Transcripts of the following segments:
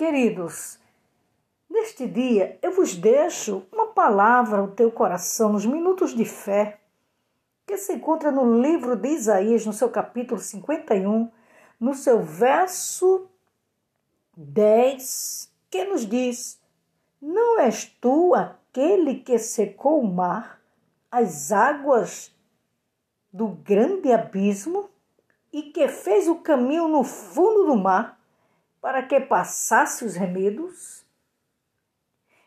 Queridos, neste dia eu vos deixo uma palavra ao teu coração nos minutos de fé, que se encontra no livro de Isaías, no seu capítulo 51, no seu verso 10, que nos diz: Não és tu aquele que secou o mar, as águas do grande abismo, e que fez o caminho no fundo do mar? Para que passasse os remedos?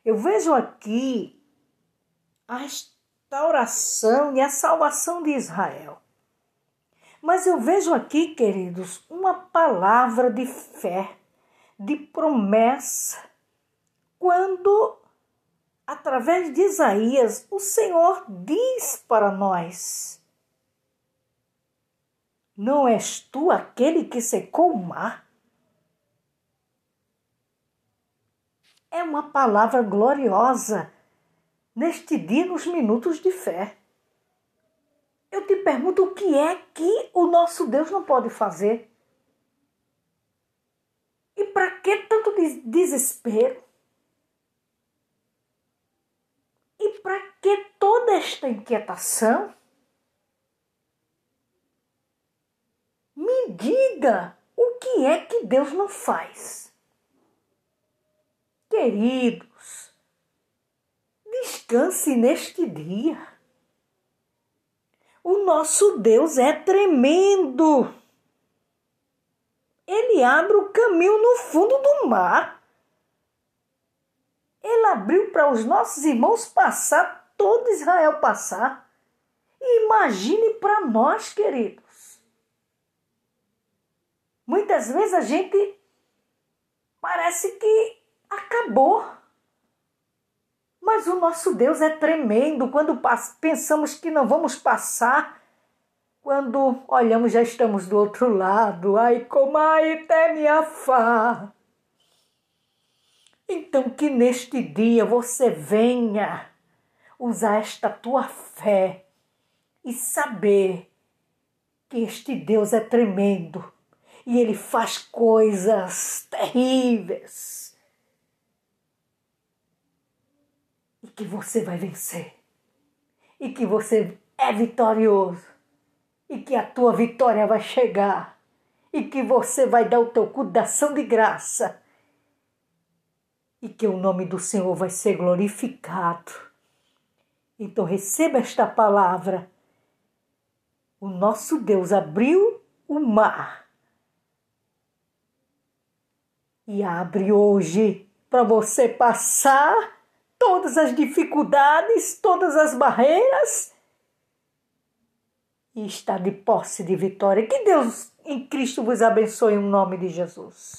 Eu vejo aqui a restauração e a salvação de Israel. Mas eu vejo aqui, queridos, uma palavra de fé, de promessa, quando, através de Isaías, o Senhor diz para nós: Não és tu aquele que secou o mar? É uma palavra gloriosa neste dia, nos minutos de fé. Eu te pergunto o que é que o nosso Deus não pode fazer? E para que tanto desespero? E para que toda esta inquietação? Me diga o que é que Deus não faz. Queridos, descanse neste dia. O nosso Deus é tremendo. Ele abre o caminho no fundo do mar. Ele abriu para os nossos irmãos passar, todo Israel passar. Imagine para nós, queridos. Muitas vezes a gente parece que Mas o nosso Deus é tremendo quando pensamos que não vamos passar. Quando olhamos, já estamos do outro lado. Ai, como ai, teme a fá. Então, que neste dia você venha usar esta tua fé e saber que este Deus é tremendo e ele faz coisas terríveis e que você vai vencer, e que você é vitorioso, e que a tua vitória vai chegar, e que você vai dar o teu cu da ação de graça, e que o nome do Senhor vai ser glorificado. Então receba esta palavra. O nosso Deus abriu o mar. E abre hoje para você passar todas as dificuldades, todas as barreiras e está de posse de vitória. Que Deus em Cristo vos abençoe em nome de Jesus.